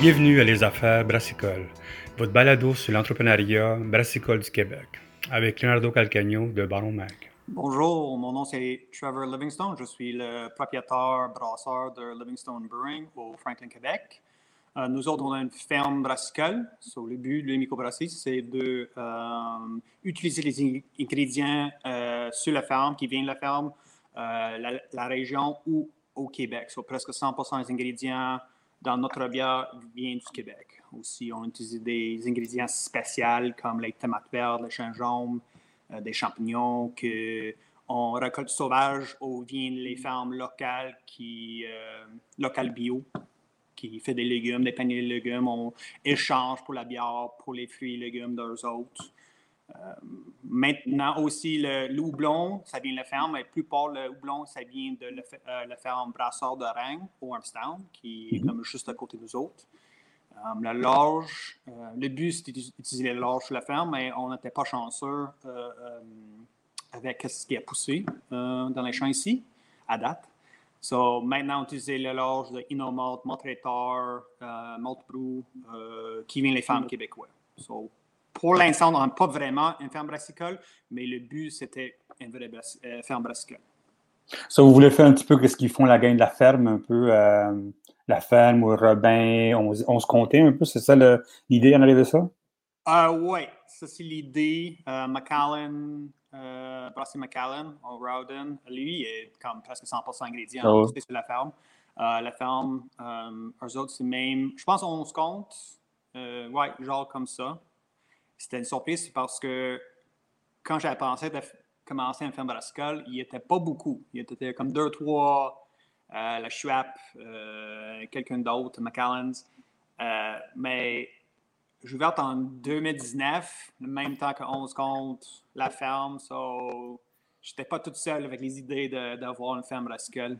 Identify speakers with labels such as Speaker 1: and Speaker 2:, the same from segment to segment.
Speaker 1: Bienvenue à Les Affaires Brassicole, votre balado sur l'entrepreneuriat brassicole du Québec, avec Leonardo Calcagno de Baron Mag.
Speaker 2: Bonjour, mon nom c'est Trevor Livingstone. Je suis le propriétaire brasseur de Livingstone Brewing au Franklin, Québec. Euh, nous autres, on a une ferme brassicole. le but de microbrasserie, c'est d'utiliser euh, les ingrédients euh, sur la ferme, qui viennent de la ferme, la, région ou au Québec. presque 100 des ingrédients dans notre bière viennent du Québec. Aussi, on utilise des ingrédients spéciaux comme les tomates vertes, le gingembre, des champignons que on récolte sauvage ou viennent les fermes locales qui locales bio qui fait des légumes, des paniers de légumes. On échange pour la bière, pour les fruits et légumes d'eux autres. Euh, maintenant aussi, le, houblon, ça vient de la ferme, mais plus plupart le houblon, ça vient de la euh, ferme Brasseur de Rennes, au Armstown, qui est mhm. comme juste à côté de nous autres. Euh, la large, le but c'était d'utiliser la large sur la ferme, mais on n'était pas chanceux avec ce qui a poussé dans les champs ici, à date. So, maintenant, on utilise le large de Inomalt, Maltraiteur, euh, Maltbrou, euh, qui vient les femmes québécoises. So, pour l'instant, on n'a pas vraiment une ferme brassicole, mais le but, c'était une vraie euh, ferme brassicole.
Speaker 1: So, vous voulez faire un petit peu ce qu'ils font la gagne de la ferme, un peu euh, la ferme ou Robin, on, on se comptait un peu, c'est ça l'idée en arrière de ça?
Speaker 2: oui, ça c'est l'idée. Macallan, euh, Brassy McAllen, au Rowden, lui, il est comme presque 100% ingrédients oh. sur la ferme. Euh, la ferme, euh, eux autres, c'est même, je pense, on se compte, euh, ouais, genre comme ça. C'était une surprise parce que quand j'avais pensé de commencer une ferme brassicole, il n'y était pas beaucoup. Il était comme deux, trois, la Schwab, quelqu'un d'autre, McAllen's. mais j'ai ouvert en 2019, le même temps que 11 compte, la ferme. So, j'étais pas toute seule avec les idées d'avoir une ferme brassicole.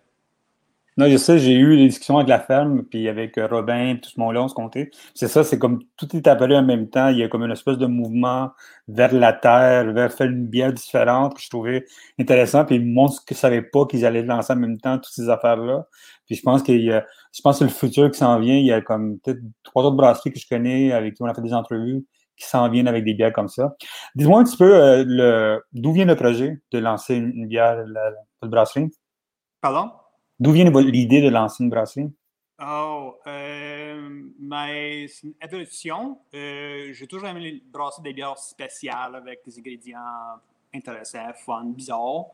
Speaker 1: Non, je sais, j'ai eu des discussions avec la ferme, puis avec euh, Robin, tout ce monde-là, on se comptait. C'est ça, c'est comme tout est apparu en même temps. Il y a comme une espèce de mouvement vers la terre, vers faire une bière différente que je trouvais intéressant. Puis ils montrent que ne savais pas qu'ils allaient lancer en même temps toutes ces affaires-là. Puis je pense qu'il y a, je pense que le futur qui s'en vient, il y a comme peut-être trois autres brasseries que je connais avec qui on a fait des entrevues qui s'en viennent avec des bières comme ça. Dis-moi un petit peu euh, le, d'où vient le projet de lancer une, bière, la brasserie?
Speaker 2: Pardon?
Speaker 1: D'où vient l'idée de lancer une brasserie?
Speaker 2: Oh, euh, mais c'est une évolution. Euh, j'ai toujours aimé brasser des bières spéciales avec des ingrédients intéressants, fun, bizarres.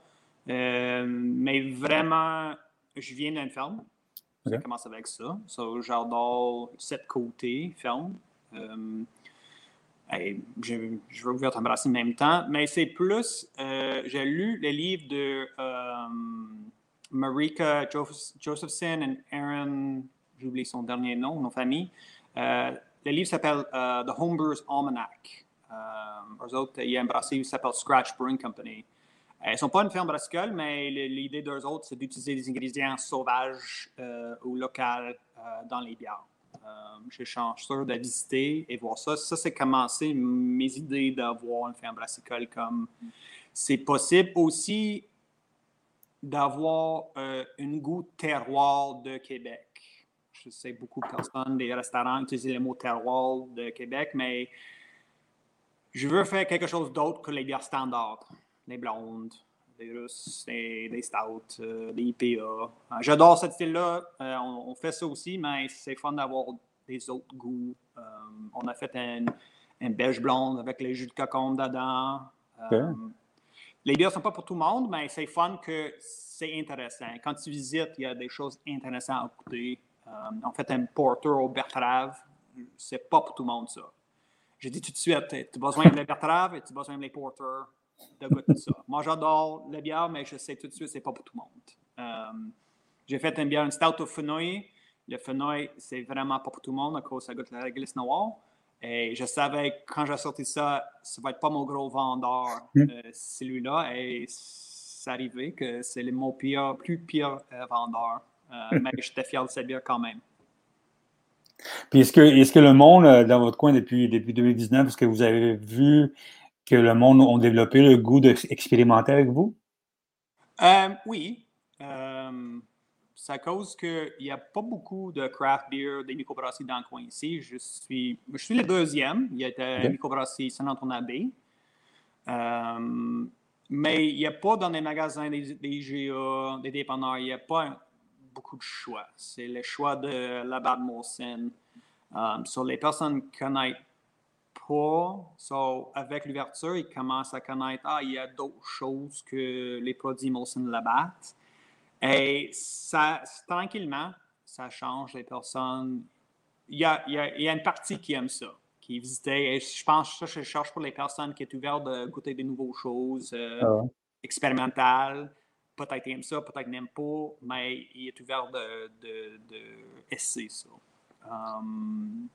Speaker 2: Euh, mais vraiment, je viens d'une ferme. Okay. Je commence avec ça. So, J'adore cette côté ferme. Euh, je, je veux ouvrir brasserie en même temps, mais c'est plus, j'ai lu les livres de Marika Josephson et Aaron, j'oublie son dernier nom, nos familles. Euh, le livre s'appelle euh, The Homebrewers Almanac. Euh, eux autres, il y a un brasserie qui s'appelle Scratch Brewing Company. Ils ne sont pas une ferme brassicole, mais l'idée d'eux autres, c'est d'utiliser des ingrédients sauvages ou locaux dans les bières. je suis sûr de visiter et voir ça. Ça, c'est commencé mes idées d'avoir une ferme brassicole comme c'est possible. Aussi, d'avoir euh, un goût terroir de Québec. Je sais beaucoup de personnes, des restaurants utilisent le mot terroir de Québec, mais je veux faire quelque chose d'autre que les bières standards. Les blondes, les russes, les, stouts, euh, les IPA. Euh, j'adore ce style-là. on, fait ça aussi, mais c'est fun d'avoir des autres goûts. on a fait un, beige blonde avec les jus de cocon dedans les bières ne sont pas pour tout le monde, mais c'est fun que c'est intéressant. Quand tu visites, il y a des choses intéressantes à écouter. Euh, en fait, un porter au Bertrave, c'est pas pour tout le monde ça. J'ai dit tout de suite, tu as besoin de la Bertrave et tu as besoin de les porters? De goûter ça. Moi, j'adore la bière, mais je sais tout de suite, c'est pas pour tout le monde. Euh, j'ai fait une bière, une stout au fenouil. Le fenouil, c'est vraiment pas pour tout le monde à cause ça goûte la réglisse noire. Et je savais que quand j'ai sorti ça, ça va être pas mon gros vendeur, hmm. euh, celui-là. Et c'est arrivé que c'est mon pire, plus pire euh, vendeur. Euh, mais j'étais fier de cette bière quand même.
Speaker 1: Puis est-ce que, est que le monde, dans votre coin depuis, depuis 2019, est-ce que vous avez vu que le monde a développé le goût d'expérimenter avec vous?
Speaker 2: oui c'est à cause qu'il n'y a pas beaucoup de craft beer, des microbrasseries dans le coin ici. Je suis, je suis le deuxième. Il y a une microbrasserie Saint-Antoine-Abbé. Euh, mais il n'y a pas dans les magasins des, des GA, des dépanneurs, il n'y a pas beaucoup de choix. C'est le choix de la Bad Molson. Um, so les personnes connaissent pas. So, avec l'ouverture, ils commencent à connaître, ah, il y a d'autres choses que les produits Molson Labatt. Et ça, tranquillement, ça change les personnes. Il y a, il y a, une partie qui aime ça, qui visitait. Et je pense que je cherche pour les personnes qui sont ouvertes de goûter des nouvelles choses euh, ah expérimentales. Peut-être aiment ça, peut-être n'aiment pas, mais il est ouvert de, de, de essayer ça. Um,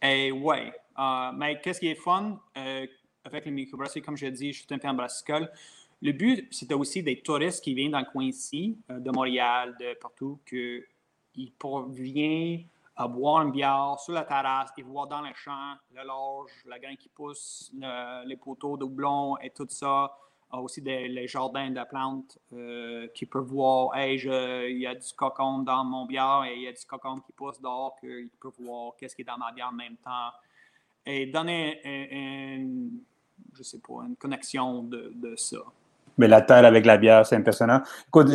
Speaker 2: et ouais, uh, mais qu'est-ce qui est fun euh, avec les microbrasseries, comme je dit, je suis un en brassicole. Le but, c'était aussi des touristes qui viennent dans le coin ici, euh, de Montréal, de partout, qu'ils viennent à boire une bière sur la terrasse et voir dans les champs le large, la graine qui pousse, les poteaux de houblon et tout ça aussi des, les jardins de plantes euh, qui peuvent voir, hey, il y a du cocon dans mon bière et il y a du cocon qui pousse dehors, qu'ils peuvent voir qu'est-ce qui est dans ma bière en même temps. Et donner une, je sais pas, une connexion de ça.
Speaker 1: Mais la terre avec la bière, c'est impressionnant. Écoute,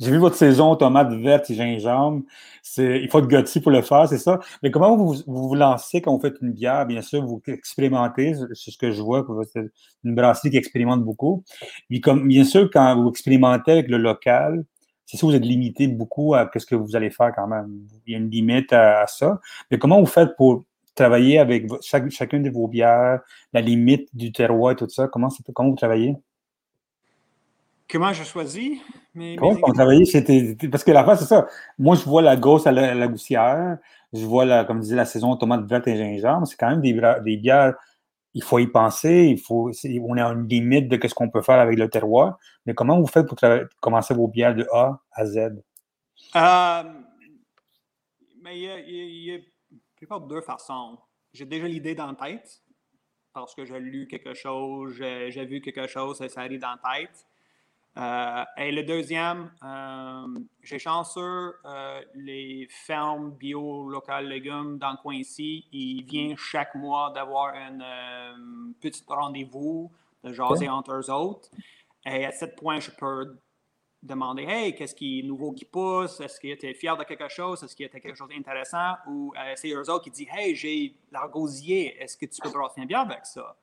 Speaker 1: j'ai vu, votre saison tomate verte et gingembre. Il faut être gâté pour le faire, c'est ça? Mais comment vous, vous, lancez quand vous faites une bière? Bien sûr, vous expérimentez, c'est ce que je vois, c'est une brasserie qui expérimente beaucoup. Mais comme, bien sûr, quand vous expérimentez avec le local, c'est ça, vous êtes limité beaucoup à ce que vous allez faire quand même. Il y a une limite à, ça. Mais comment vous faites pour travailler avec chaque, chacune de vos bières, la limite du terroir et tout ça? Comment, comment vous travaillez?
Speaker 2: Comment je choisis
Speaker 1: mes, Comment c'était Parce que la fin, c'est ça. Moi, je vois la grosse à la, goussière. Je vois, la, comme disait, la saison tomate verte et gingembre. C'est quand même des, des bières. Il faut y penser. Il faut, on est à une limite de ce qu'on peut faire avec le terroir. Mais comment vous faites pour commencer vos bières de A à Z?
Speaker 2: Euh, mais il y a, deux façons. J'ai déjà l'idée dans la tête parce que j'ai lu quelque chose, j'ai vu quelque chose, ça, ça arrive dans la tête. Euh, et le deuxième, euh, j'ai chanceux, euh, les fermes bio locales légumes dans le coin ici, ils viennent chaque mois d'avoir un petit rendez-vous de jaser entre eux autres. Et à ce point, je peux demander Hey, qu'est-ce qui est nouveau qui pousse? Est-ce que tu es fier de quelque chose? Est-ce qu'il y a quelque chose d'intéressant? Ou c'est eux autres qui disent Hey, j'ai l'argosier, est-ce que tu peux brasser bien avec ça?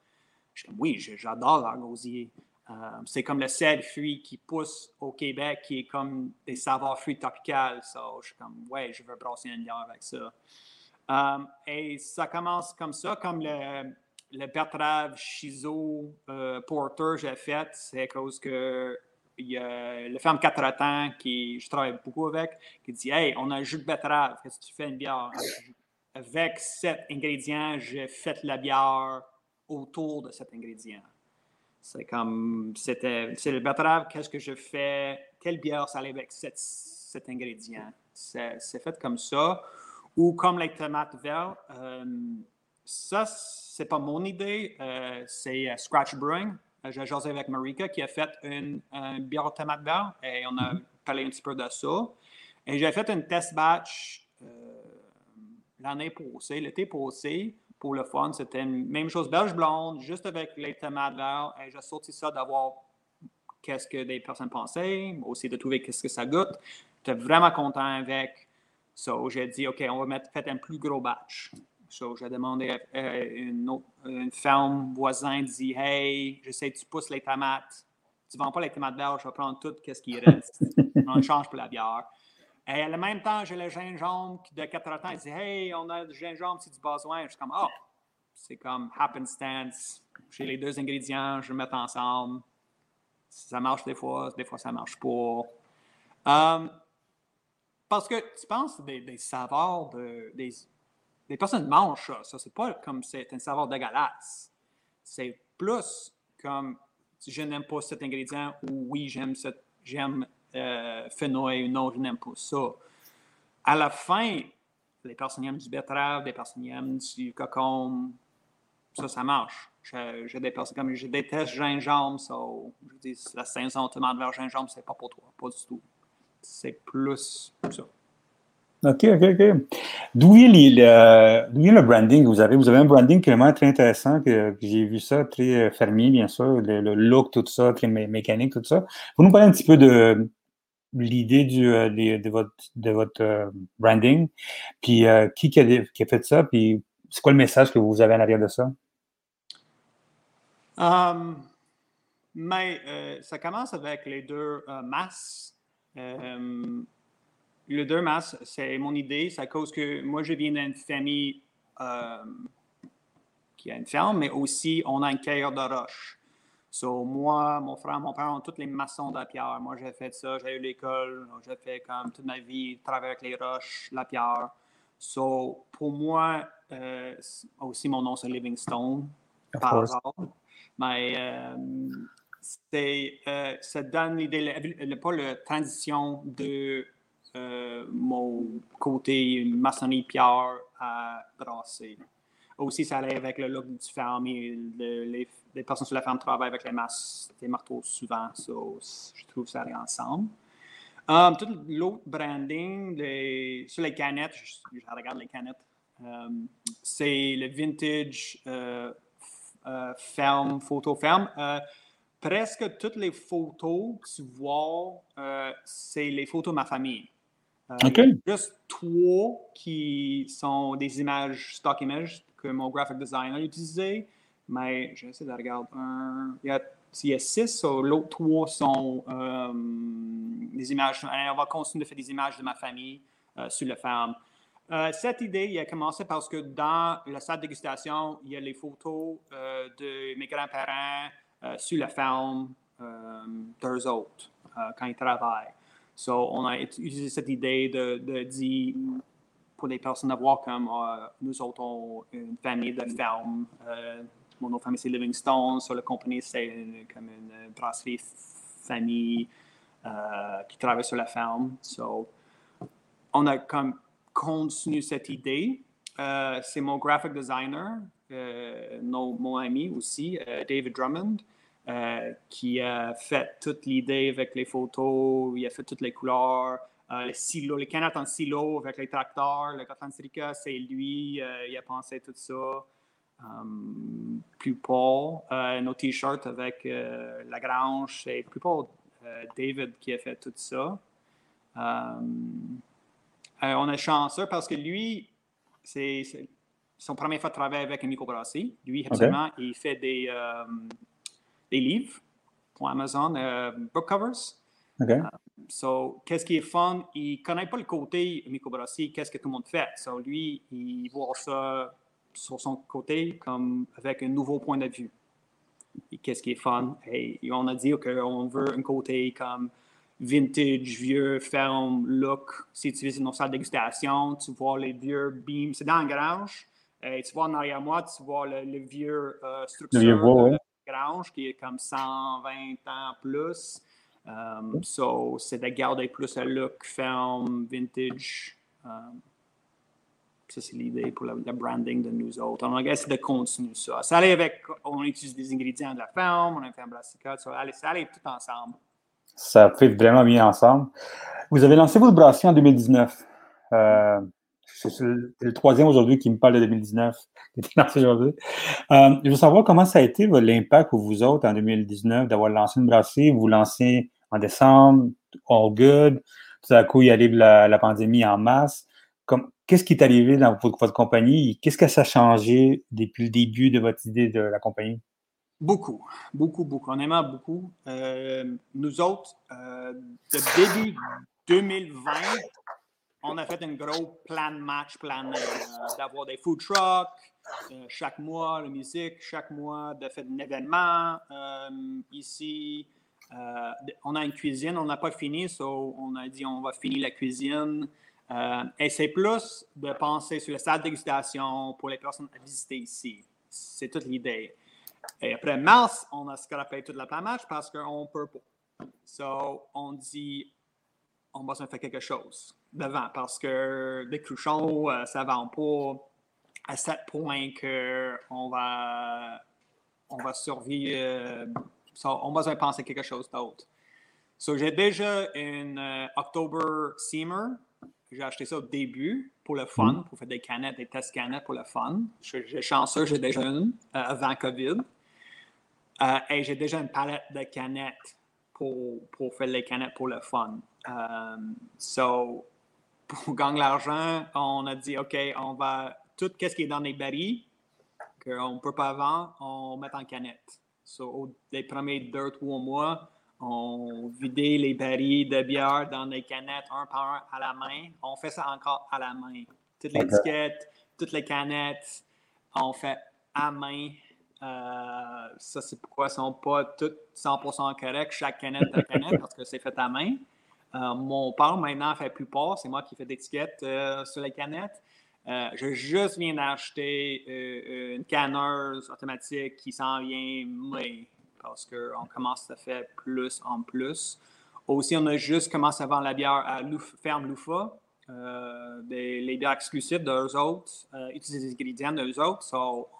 Speaker 2: Je dis Oui, j'adore l'argosier. Euh, c'est comme le seul fruit qui pousse au Québec, qui est comme des saveurs fruits tropicales. je suis comme, ouais, je veux brasser une bière avec ça. Euh, et ça commence comme ça, comme le, betterave Chiso euh, Porter j'ai fait, c'est à cause que il y a le ferme 4 ans qui je travaille beaucoup avec, qui dit Hey, on a un jus de betterave, qu'est-ce que tu fais une bière? Avec cet ingrédient, j'ai fait la bière autour de cet ingrédient. C'est comme, c'était, c'est le betterave, qu'est-ce que je fais, quelle bière ça allait avec cet, ingrédient. C'est, fait comme ça. Ou comme les tomates vertes, euh, ça, c'est pas mon idée, euh, c'est euh, Scratch Brewing. J'ai jasé avec Marika qui a fait une, bière aux tomates vertes et on a mm-hmm. parlé un petit peu de ça. Et j'ai fait une test batch l'année passée, l'été passé, pour le fun. C'était une même chose, belge blonde, juste avec les tomates vertes. Et j'ai sorti ça d'avoir qu'est-ce que des personnes pensaient, aussi de trouver qu'est-ce que ça goûte. J'étais vraiment content avec. So, j'ai dit, OK, on va mettre fait un plus gros batch. So, j'ai demandé à une, autre, une ferme voisine, dit, Hey, je sais, tu pousses les tomates. Tu ne vends pas les tomates vertes, je vais prendre tout ce qui reste. on change pour la bière. Et en même temps, j'ai le gingembre de 4 ans, il dit Hey, on a du gingembre, c'est du besoin. Je suis comme Oh, c'est comme happenstance. J'ai les deux ingrédients, je les mets ensemble. Ça marche des fois, des fois ça marche pas. Um, parce que tu penses des, saveurs de. Des, des personnes mangent ça. Ça, c'est pas comme c'est un saveur dégueulasse. C'est plus comme je n'aime pas cet ingrédient ou oui, j'aime euh, non, je n'aime pas ça. À la fin, les personnes aiment du betterave, des personnes aiment du cocon, ça, ça marche. Je, des personnes comme je déteste gingembre, ça, je dis la saison tomate vers gingembre, c'est pas pour toi, pas du tout. c'est plus ça.
Speaker 1: OK, OK, OK. D'où est, le branding? Que vous avez? Vous avez un branding vraiment très intéressant, que, j'ai vu ça, très fermier, bien sûr, le, look, tout ça, très mécanique, tout ça. Vous nous parler un petit peu de l'idée de, votre, de votre branding, puis qui, qui a, fait ça, puis c'est quoi le message que vous avez en arrière de ça?
Speaker 2: Um, mais euh, ça commence avec les deux euh, masses. Euh, les deux masses, c'est mon idée. À cause que moi, je viens d'une famille qui a une ferme, mais aussi on a un cailleur de roche. So, moi, mon frère, mon père ont tous les maçons de la pierre. Moi, j'ai fait ça, j'ai eu l'école, j'ai fait comme toute ma vie, travailler avec les roches, la pierre. So, pour moi, aussi mon nom c'est Livingstone, par mais euh, euh, ça donne l'idée, pas la transition de euh, mon côté maçonnerie pierre à brasser. Aussi, ça allait avec le look du ferme. les, personnes sur la ferme travaillent avec les masses, marteaux souvent. je trouve ça allait ensemble. tout l'autre branding, sur les canettes, je, regarde les canettes, c'est le vintage euh, ferme, photo ferme. Euh, presque toutes les photos que tu vois, euh, c'est les photos de ma famille.
Speaker 1: OK.
Speaker 2: Juste trois qui sont des images, stock images, que mon graphic designer a utilisé. Mais j'essaie de regarder un. Il y a, il y a six, l'autre trois sont des images. On va continuer de faire des images de ma famille sur la ferme. Euh, cette idée, il a commencé parce que dans la salle de dégustation, il y a les photos euh, de mes grands-parents euh, sur la ferme d'eux autres quand ils travaillent. So, on a utilisé cette idée de, de dire pour les personnes à voir comme nous autres, une famille de ferme. mon autre famille, c'est Livingstone. Sur la compagnie, c'est comme une brasserie famille qui travaille sur la ferme. So, on a comme continue cette idée. Euh, c'est mon graphic designer, euh, mon ami aussi, euh, David Drummond, qui a fait toute l'idée avec les photos, il a fait toutes les couleurs, les silos, les canettes en silo avec les tracteurs, le Catlantrica, c'est lui, il a pensé tout ça. plus Paul, nos t-shirts avec la grange, c'est plus Paul David qui a fait tout ça. Euh, on est chanceux parce que lui, c'est son première fois de travailler avec un microbrasserie. Lui, absolument, il fait des, euh, des livres pour Amazon, euh, book covers.
Speaker 1: Okay.
Speaker 2: so, qu'est-ce qui est fun? Il ne connaît pas le côté microbrasserie, qu'est-ce que tout le monde fait. So, lui, il voit ça sur son côté comme avec un nouveau point de vue. Qu'est-ce qui est fun? Et on a dit qu'on veut un côté comme vintage, vieux, ferme, look. Si tu visites nos salles de dégustation, tu vois les vieux beams. C'est dans la grange. Et tu vois en arrière moi, tu vois le, vieux euh, structure de la grange qui est comme 120 ans plus. Um, so, c'est de garder plus le look ferme, vintage. Um, ça, c'est l'idée pour le, branding de nous autres. On a essayé de continuer ça. Ça allait avec, on utilise des ingrédients de la ferme, on a fait un brassicot, ça allait, ça allait tout ensemble.
Speaker 1: Ça fait vraiment bien ensemble. Vous avez lancé votre brasserie en 2019. Euh, c'est le troisième aujourd'hui qui me parle de 2019, aujourd'hui. Euh, je veux savoir comment ça a été l'impact pour vous autres en 2019 d'avoir lancé une brasserie. Vous lancez en décembre, all good. Tout à coup, il arrive la, la pandémie en masse. Qu'est-ce qui est arrivé dans votre, votre compagnie? Qu'est-ce que ça a changé depuis le début de votre idée de la compagnie?
Speaker 2: Beaucoup, beaucoup, beaucoup. On aime beaucoup. Euh, nous autres, euh, début 2020, on a fait un gros plan match, plan euh, d'avoir des food trucks euh, chaque mois, la musique, chaque mois, de faire un événement. ici, on a une cuisine, on n'a pas fini, so on a dit on va finir la cuisine. et c'est plus de penser sur la salle de dégustation pour les personnes à visiter ici. C'est toute l'idée. Et après mars, on a scrappé toute la planche parce qu'on peut pas. So, on dit, on va se faire quelque chose devant parce que les cruchons, euh, ça ne vend pas à ce point qu'on va, on va survivre. Euh, on va penser quelque chose d'autre. So, j'ai déjà une euh, October Seamer. J'ai acheté ça au début pour le fun,
Speaker 1: Mhm.
Speaker 2: pour faire des canettes, des tests canettes pour le fun. J'ai chanceux, j'ai déjà une euh, avant COVID. Euh, et j'ai déjà une palette de canettes pour, pour faire les canettes pour le fun. Euh, so, pour gagner l'argent, on a dit, OK, on va tout ce qui est dans les barils qu'on ne peut pas vendre, on met en canette. So, au- les premiers deux, trois mois, on vidait les barils de bière dans les canettes un par un à la main. On fait ça encore à la main. Toutes les étiquettes, toutes les canettes, on fait à main. Euh, ça, c'est pourquoi elles ne sont pas toutes 100% correctes, chaque canette de canette, parce que c'est fait à main. Euh, mon père, maintenant, fait plus pas. C'est moi qui fais d'étiquettes euh, sur les canettes. Euh, je juste viens d'acheter euh, une canneuse automatique qui s'en vient mai parce qu'on commence à faire plus en plus. Aussi, on a juste commencé à vendre la bière à Louf- Ferme Loufa. Euh, des, les bières exclusives d'eux autres, euh, utiliser des ingrédients d'eux autres.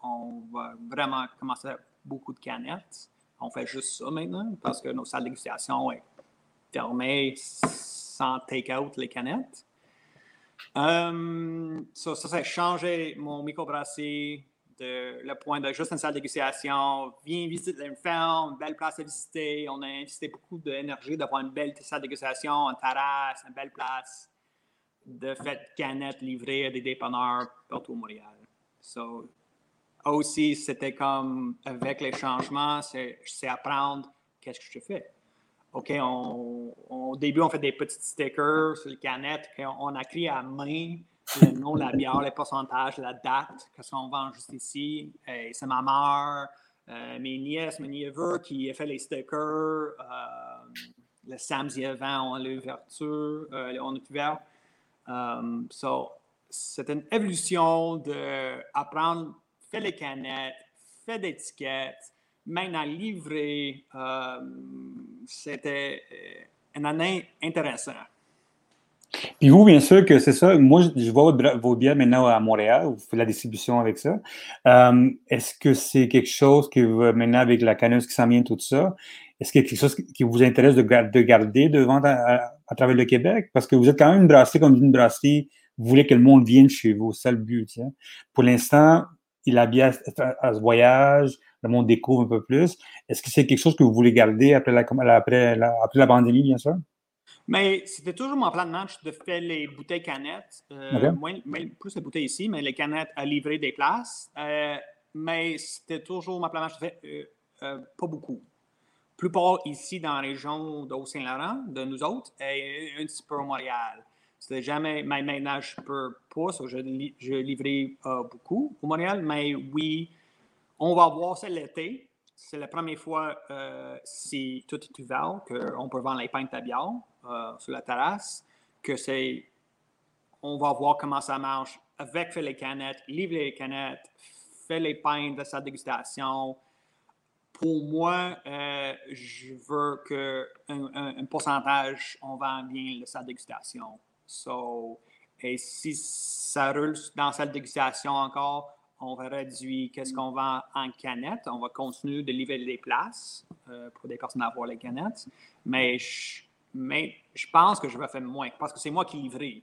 Speaker 2: On va vraiment commencer à faire beaucoup de canettes. On fait juste ça maintenant parce que nos salles de dégustation est fermées sans take-out les canettes. Euh, ça, a changé mon microbrasserie de le point de juste une salle de dégustation. Viens visiter une ferme, une belle place à visiter. On a investi beaucoup d'énergie d'avoir une belle salle de dégustation, une terrasse, une belle place. De fait, canettes livrées à des dépanneurs partout au Montréal. So, aussi, c'était comme avec les changements, c'est c'est apprendre qu'est-ce que je fais. OK, au début, on fait des petits stickers sur les canettes qu'on on a écrit à main le nom la bière, les pourcentages, la date, qu'est-ce qu'on vend juste ici. Et c'est ma mère, euh, mes nièces, mes neveux qui a fait les stickers. euh, le samedi avant, on a l'ouverture, euh, on est ouvert. C'est une évolution d'apprendre, faire les canettes, faire des maintenant livrer. um, c'était euh, une année intéressante.
Speaker 1: Puis vous, bien sûr que c'est ça. Moi, je, vois vos bières maintenant à Montréal. Vous faites la distribution avec ça. Euh, Est-ce que c'est quelque chose que vous, maintenant, avec la canneuse qui s'en vient, tout ça, est-ce qu'il y a quelque chose qui vous intéresse de, gar- de garder de vendre à, à- à travers le Québec? Parce que vous êtes quand même une brasserie comme une brasserie. Vous voulez que le monde vienne chez vous. C'est le but. Pour l'instant, il a bien à, à ce voyage. Le monde découvre un peu plus. Est-ce que c'est quelque chose que vous voulez garder après la, après la, après la pandémie, bien sûr?
Speaker 2: Mais c'était toujours mon plan de match de faire les bouteilles canettes. Euh, moins, moins- plus les bouteilles ici, mais les canettes à livrer des places. Euh, mais c'était toujours mon plan de match de faire euh, pas beaucoup. Plupart ici dans la région de Haut-Saint-Laurent, de nous autres, et un petit peu au Montréal. C'était jamais, mais maintenant je peux pas, je, je livrais beaucoup au Montréal, mais oui, on va voir ça l'été. C'est la première fois, euh, si tout est ouvert, qu'on peut vendre les pintes à bière euh, sur la terrasse, que c'est. On va voir comment ça marche avec les canettes, livrer les canettes, faire les pintes de sa dégustation. Pour moi, euh, je veux que un, pourcentage, on vend bien de dégustation. So, et si ça roule dans de dégustation encore, on va réduire qu'est-ce qu'on vend en canettes. On va continuer de livrer des places euh, pour des personnes à avoir les canettes. Mais je, mais je pense que je vais faire moins parce que c'est moi qui livre.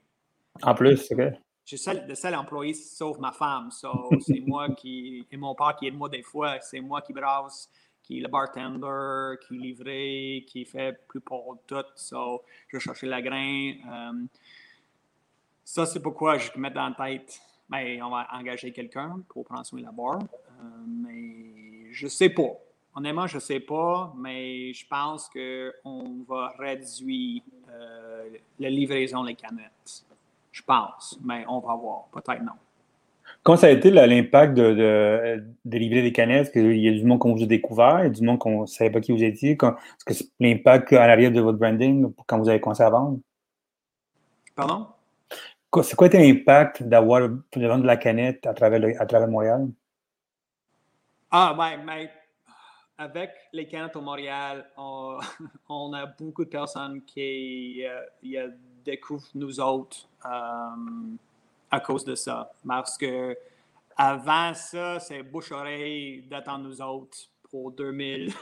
Speaker 1: En plus, OK.
Speaker 2: J'ai seul, le seul employé sauf ma femme. So, c'est moi qui. Et mon père qui aide moi des fois. C'est moi qui brasse, qui est le bartender, qui livre, qui fait plus pour tout. So, je chercher la grain. Euh, ça, c'est pourquoi je mets dans la tête. Mais on va engager quelqu'un pour prendre soin de la barre. Euh, mais je sais pas. Honnêtement, je sais pas, mais je pense qu'on va réduire euh, la livraison des canettes. Je pense, mais on va voir. Peut-être non.
Speaker 1: Comment ça a été l'impact de, de, de livrer des canettes? Est-ce qu'il y a du monde qu'on vous a découvert, il y a du monde qu'on ne savait pas qui vous étiez. Est-ce que c'est l'impact à l'arrière de votre branding quand vous avez commencé à vendre?
Speaker 2: Pardon?
Speaker 1: C'est quoi été l'impact d'avoir de la canette à travers, à travers Montréal?
Speaker 2: Ah, ouais, mais avec les canettes au Montréal, on, a beaucoup de personnes qui euh, découvrent nous autres euh, à cause de ça. Parce que avant ça, c'est bouche-oreille d'attendre nous autres pour 2000,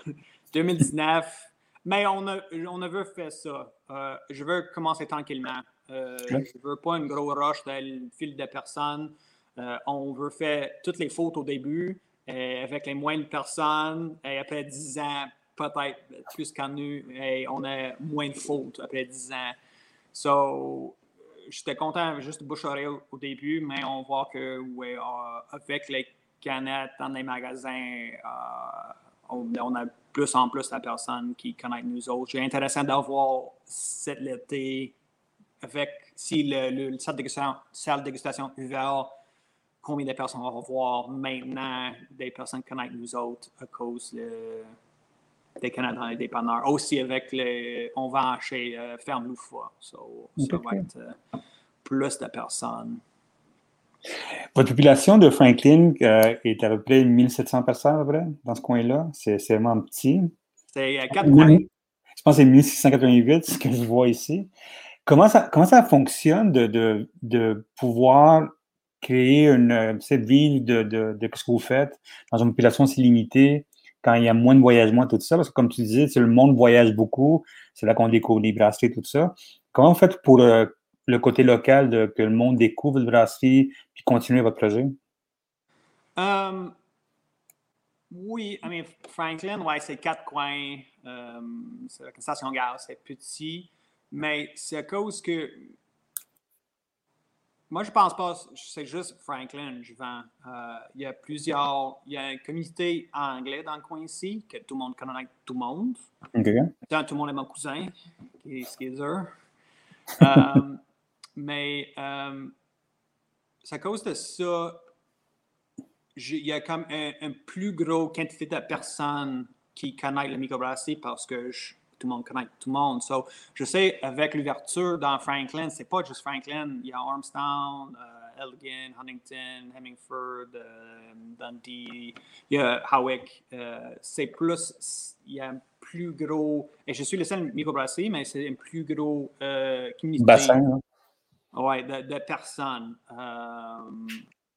Speaker 2: 2019. Mais on a, on a vu faire ça. Euh, je veux commencer tranquillement. Euh, Je ne veux pas une grosse rush de fil de personnes. Euh, on veut faire toutes les fautes au début avec les moins de personnes. Et après 10 ans, peut-être plus qu'en nous, et on a moins de fautes après 10 ans. So, j'étais content juste de bouche au, au, début, mais on voit que ouais, avec les canettes dans les magasins, on, a plus en plus de personnes qui connaissent nous autres. C'est intéressant d'avoir cette été avec si le, le salle, de dégustation, salle de dégustation ouverte, combien de personnes on va voir maintenant des personnes qui connaissent nous autres à cause des canettes dans les dépanneurs. Aussi avec le, on va chez euh, Ferme Loufois. So, ça va être euh, plus de personnes.
Speaker 1: Votre population de Franklin euh, est à peu près 1700 personnes, à peu près, dans ce coin-là. C'est vraiment petit.
Speaker 2: C'est euh, quatre coins.
Speaker 1: Je pense que c'est 1688, ce que je vois ici. Comment ça, comment ça fonctionne de, de, de pouvoir créer une, cette ville de, de, de, ce que vous faites dans une population si limitée, quand il y a moins de voyagement, tout ça? Parce que comme tu disais, le monde voyage beaucoup. C'est là qu'on découvre les brasseries, tout ça. Comment vous faites pour euh, le côté local, de, que le monde découvre le brasserie, puis continuer votre projet?
Speaker 2: Um, oui, I mean, Franklin, ouais, c'est quatre coins, um, c'est la station gare, c'est petit, mais c'est à cause que moi, je pense pas, c'est juste Franklin, je vends. Euh, il y a plusieurs, il y a une communauté anglais dans le coin ici, que tout le monde connaît tout le monde.
Speaker 1: Okay.
Speaker 2: Tout le monde est mon cousin, qui est, ce qui est dur. um, mais euh, à cause de ça, il y a comme un, plus gros quantité de personnes qui connaissent le microbrasserie parce que tout le monde connaît tout le monde. So, je sais, avec l'ouverture dans Franklin, c'est pas juste Franklin, il y a Armstown, uh, Elgin, Huntington, Hemingford, uh, Dundee, il y a Howick. Uh, c'est plus, il y a un plus gros, et je suis le seul microbrasserie, mais c'est un plus gros euh.
Speaker 1: Bassin, hein?
Speaker 2: Oui, de, personnes. Euh,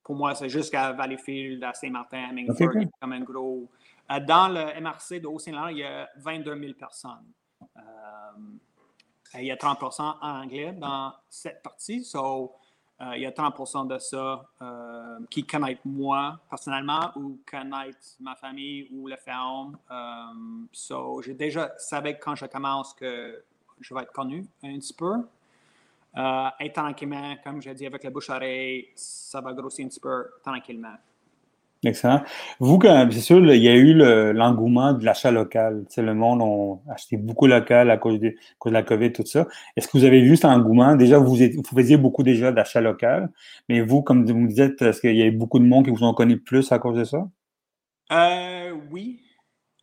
Speaker 2: pour moi, c'est jusqu'à Valleyfield, à Saint-Martin, à Mingford, okay. comme un gros. Euh, dans le MRC de Haut-Saint-Laurent, il y a 22 000 personnes. Euh, il y a 30 en anglais dans cette partie. So, il y a 30 de ça qui connaissent moi personnellement ou connaissent ma famille ou la ferme. so, j'ai déjà savais quand je commence que je vais être connu un petit peu. Euh, et tranquillement, comme je dit, avec la bouche-oreille, ça va grossir un petit peu tranquillement.
Speaker 1: Excellent. Vous, c'est sûr, il y a eu l'engouement de l'achat local. Le monde a acheté beaucoup local à cause de, la COVID, tout ça. Est-ce que vous avez vu cet engouement? Déjà, vous, vous faisiez beaucoup déjà d'achat local, mais vous, comme vous me dites, est-ce qu'il y a beaucoup de monde qui vous ont connu plus à cause de ça?
Speaker 2: Euh, oui.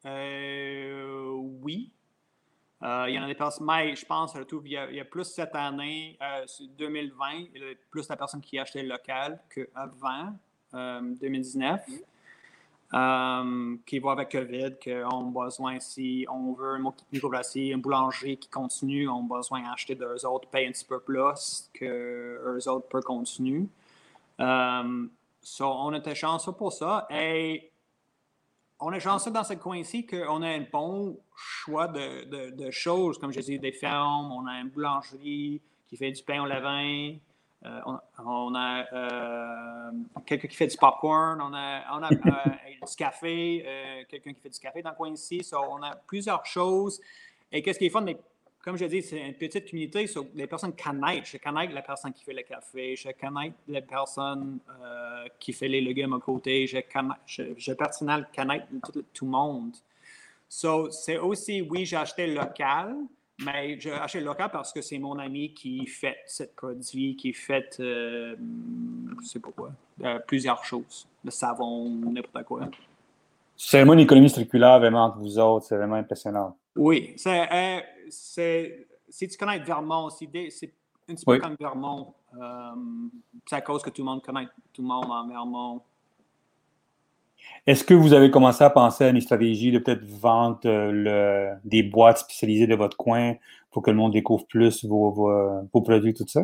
Speaker 2: Euh, oui. Euh, il y en a des personnes, mais je pense, il y, a, il y a plus cette année, euh, 2020, il y a plus de personnes qui achetaient local qu'avant, euh, 2019. Euh, qui voient avec COVID qu'on a besoin, si on veut un microbrasserie, une boulangerie qui continue, on a besoin d'acheter d'eux autres, payer un petit peu plus que eux autres peuvent continuer. Euh, so on était chanceux pour ça. Et on est chanceux dans ce coin-ci qu'on a un bon choix de, choses, comme je disais, des fermes, on a une boulangerie qui fait du pain au levain, euh, on, a euh, quelqu'un qui fait du popcorn, on a, on a euh, du café, quelqu'un qui fait du café dans le coin ici. on a plusieurs choses. Et qu'est-ce qui est fun, comme je dis, c'est une petite communauté. les personnes connaissent. Je connais la personne qui fait le café. Je connais la personne euh, qui fait les légumes à côté. Je, connais, je, personnellement connais tout, le monde. So, c'est aussi, oui, j'ai acheté local, mais j'ai acheté local parce que c'est mon ami qui fait ce produit, qui fait, euh, je sais pas quoi, euh, plusieurs choses. Le savon, n'importe quoi.
Speaker 1: C'est vraiment une économie circulaire, vraiment, entre vous autres. C'est vraiment impressionnant.
Speaker 2: Oui, c'est, c'est, si tu connais Vermont, c'est, un petit peu comme Vermont. Euh, c'est à cause que tout le monde connaît tout le monde en Vermont.
Speaker 1: Est-ce que vous avez commencé à penser à une stratégie de peut-être vendre euh, le, des boîtes spécialisées de votre coin pour que le monde découvre plus vos, vos, produits, tout ça?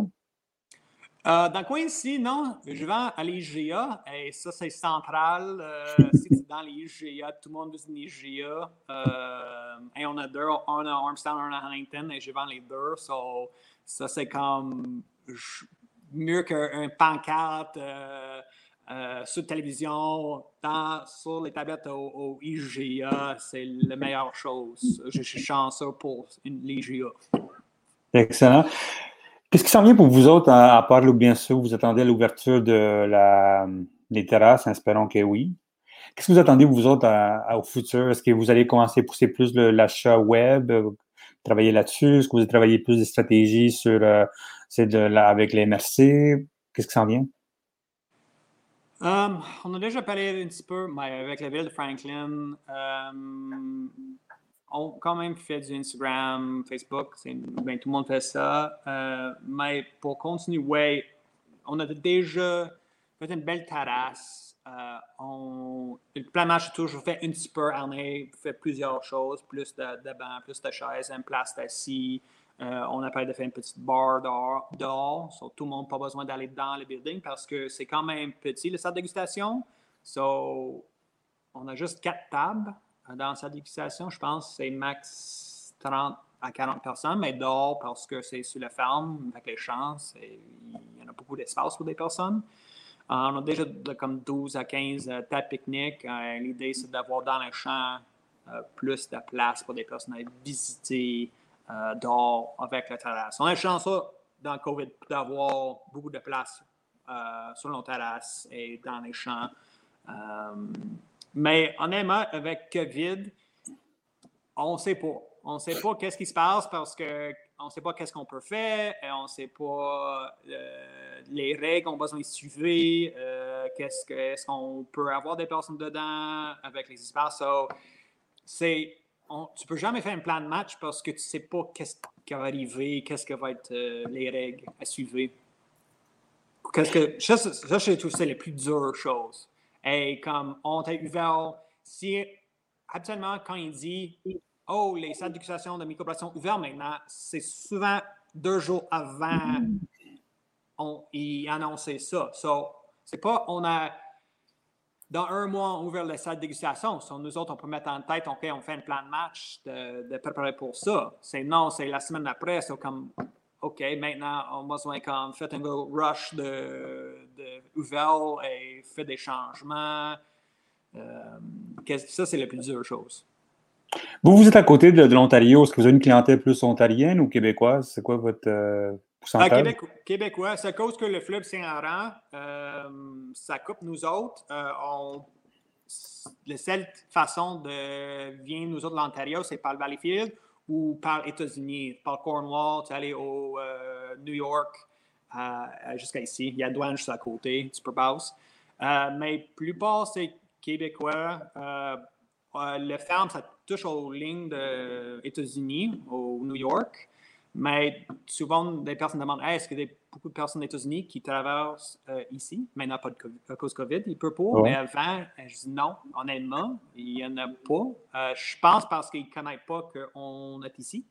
Speaker 2: Euh, dans le coin ici, non. Je vends à l'IGA et ça, c'est central. Euh, c'est dans l'IGA, tout le monde visite l'IGA. Euh, et on a deux, un à Armstown, un à Huntington et je vends les deux. So, ça, c'est comme mieux qu'un pancarte euh, sur télévision, dans, sur les tablettes au, IGA. C'est la meilleure chose. Je suis chanceux pour l'IGA.
Speaker 1: Excellent. Qu'est-ce qui s'en vient pour vous autres, à, part, bien sûr, vous attendez l'ouverture de la, des terrasses, espérons que oui. Qu'est-ce que vous attendez, vous autres, au futur? Est-ce que vous allez commencer à pousser plus l'achat web, euh, travailler là-dessus? Est-ce que vous allez travailler plus des stratégies sur, euh, de avec les MRC? Qu'est-ce qui s'en vient?
Speaker 2: Um, on a déjà parlé un petit peu avec la ville de Franklin. A quand même fait du Instagram, Facebook, ben, tout le monde fait ça. Euh, mais pour continuer, on a déjà fait une belle terrasse. Euh, on, le plan match toujours fait un petit peu fait plusieurs choses, plus de, de bancs, plus de chaises, une place assis. Euh, on a parlé de faire une petite bar dehors, dehors tout le monde n'a pas besoin d'aller dans le building parce que c'est quand même petit, le salle de dégustation. So, on a juste quatre tables dans de dégustation. Je pense c'est max 30 à 40 personnes, mais dehors parce que c'est sur la ferme, avec les champs, il y en a beaucoup d'espace pour des personnes. Euh, on a déjà comme 12 à 15 euh, tables pique-nique. L'idée, c'est d'avoir dans les champs plus de place pour des personnes à visiter, euh, dehors avec la terrasse. On a chanceux dans le COVID d'avoir beaucoup de place euh, sur nos terrasses et dans les champs. Euh, mais honnêtement, avec COVID, on ne sait pas. On ne sait pas qu'est-ce qui se passe parce qu'on ne sait pas qu'est-ce qu'on peut faire, et on ne sait pas les règles qu'on besoin de suivre, qu'est-ce qu'on peut avoir des personnes dedans avec les espaces. c'est tu peux jamais faire un plan de match parce que tu ne sais pas qu'est-ce qui va arriver, qu'est-ce que va être euh, les règles à suivre. Qu'est-ce que ça, je trouve c'est les plus dures choses. Et comme on t'a ouvert, si actuellement quand il dit oh les salles d'éducation de microplations ouvertes maintenant, c'est souvent deux jours avant on il annonçait ça. So, c'est pas on a dans un mois, on ouvre la salle de dégustation. nous autres, on peut mettre en tête, OK, on fait un plan de match de, préparer pour ça. C'est non, c'est la semaine après, c'est comme, OK, maintenant, on a besoin comme faire un gros rush de, de et faire des changements. Euh, ça, c'est la plus dure chose.
Speaker 1: Vous, vous êtes à côté de, l'Ontario. Est-ce que vous avez une clientèle plus ontarienne ou québécoise? C'est quoi votre, euh,
Speaker 2: ah, Québec, Québécois, c'est à cause que le fleuve Saint-Laurent, euh, ça coupe nous autres. Euh, la seule façon de venir nous autres de l'Ontario, c'est par le Valleyfield ou par États-Unis, par Cornwall, tu aller au euh, New York, jusqu'à ici. Il y a douane juste à côté, tu peux passer. mais la plupart, c'est Québécois. le ferme, ça touche aux lignes des États-Unis, au New York. Mais souvent, des personnes demandent est-ce qu'il y a beaucoup de personnes des États-Unis qui traversent euh, ici Maintenant, pas de COVID, à cause COVID, il peut pas. Mais avant, euh, je dis non, honnêtement, il n'y en a pas. Euh, je pense parce qu'ils ne connaissent pas qu'on est ici.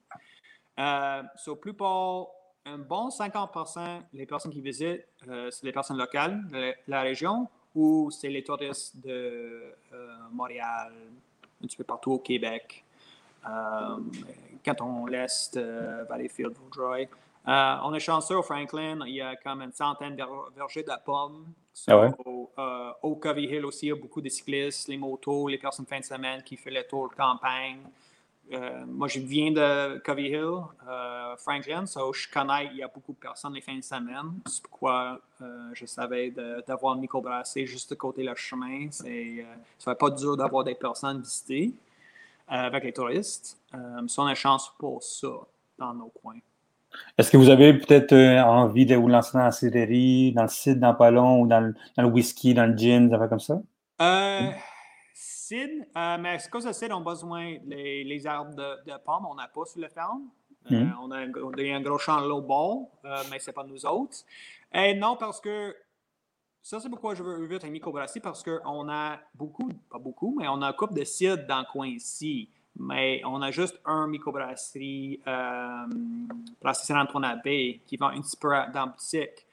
Speaker 2: Euh, sur la plupart, un bon 50% les personnes qui visitent, c'est les personnes locales de la région ou c'est les touristes de Montréal, un petit peu partout au Québec. Euh, quand on laisse euh, Valleyfield, Vaudreuil. Euh, on est chanceux au Franklin, il y a comme une centaine de vergers de pommes.
Speaker 1: Ah
Speaker 2: au, Covey Hill aussi, il y a beaucoup de cyclistes, les motos, les personnes fin de semaine qui font le tour de campagne. moi, je viens de Covey Hill, Franklin, so je connais, il y a beaucoup de personnes les fins de semaine. C'est pourquoi je savais d'avoir une microbrasserie juste à côté du chemin. C'est, ça pas dur d'avoir des personnes visiter. Euh, avec les touristes. Euh, si on a chance pour ça dans nos coins.
Speaker 1: Est-ce que vous avez peut-être euh, envie de vous lancer dans la cidrerie, dans le cidre, dans le palon, ou dans le, dans le whisky, dans le gin, des comme ça?
Speaker 2: Euh, cidre, mais à cause de cidre, on a besoin des les arbres de, pommes, on n'a pas sur le ferme. Hmm. on, a un, un, gros champ low ball, mais ce n'est pas nous autres. Et non, parce que ça, c'est pourquoi je veux ouvrir un microbrasserie, parce qu'on a beaucoup, pas beaucoup, mais on a un couple de cidres dans le coin ici. Mais on a juste un microbrasserie, euh, brasserie Antoine Abbé, qui vend un petit peu dans boutique.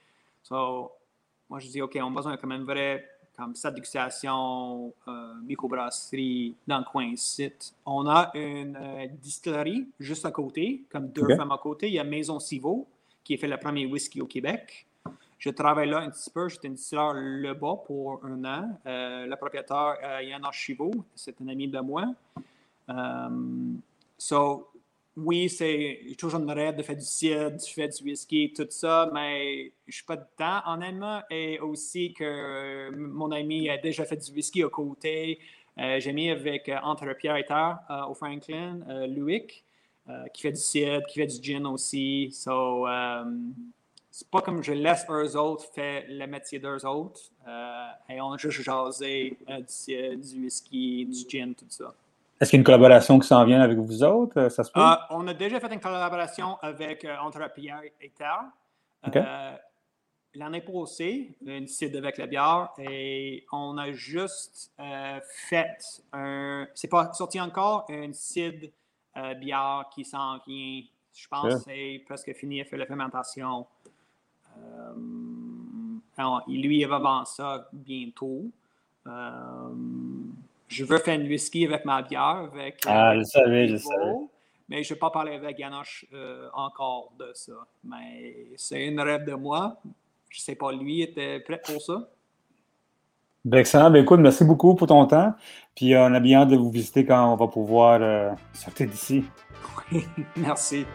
Speaker 2: So, moi, je dis, OK, on a besoin comme un vrai comme cette dégustation, euh, microbrasserie dans le coin site. On a une euh, distillerie juste à côté, comme deux femmes à côté. Il y a Maison Sivo, qui a fait le premier whisky au Québec. Je travaille là un petit peu. J'étais distilleur là-bas pour un an. Euh, le propriétaire, euh, Yann Archivo, c'est un ami de moi. so, oui, c'est toujours une rêve de faire du cidre, de faire du whisky, tout ça, mais je suis pas dedans en Allemagne et aussi que mon ami a déjà fait du whisky à côté. Euh, j'ai mis avec euh, entre Pierre et euh, au Franklin, Louis, qui fait du cidre, qui fait du gin aussi. So, c'est pas comme je laisse eux autres faire le métier d'eux autres et on a juste jasé du, du whisky, du gin, tout ça.
Speaker 1: Est-ce qu'il y a une collaboration qui s'en vient avec vous autres? Euh, ça se peut?
Speaker 2: Euh, on a déjà fait une collaboration avec euh, entre Pierre et Terre. Euh, L'année passée, une site avec la bière, et on a juste fait un. C'est pas sorti encore, une site bière qui s'en vient. Je pense que c'est presque fini à faire la fermentation. Alors, lui, il va vendre ça bientôt je veux faire une whisky avec ma bière. Avec,
Speaker 1: ah, je savais, je savais.
Speaker 2: Mais je ne vais pas parler avec Ganoche euh, encore de ça. Mais c'est une rêve de moi. Je ne sais pas, lui était prêt pour ça?
Speaker 1: Ben, excellent. Ben, écoute, merci beaucoup pour ton temps. Puis on a bien hâte de vous visiter quand on va pouvoir euh, sortir d'ici.
Speaker 2: merci.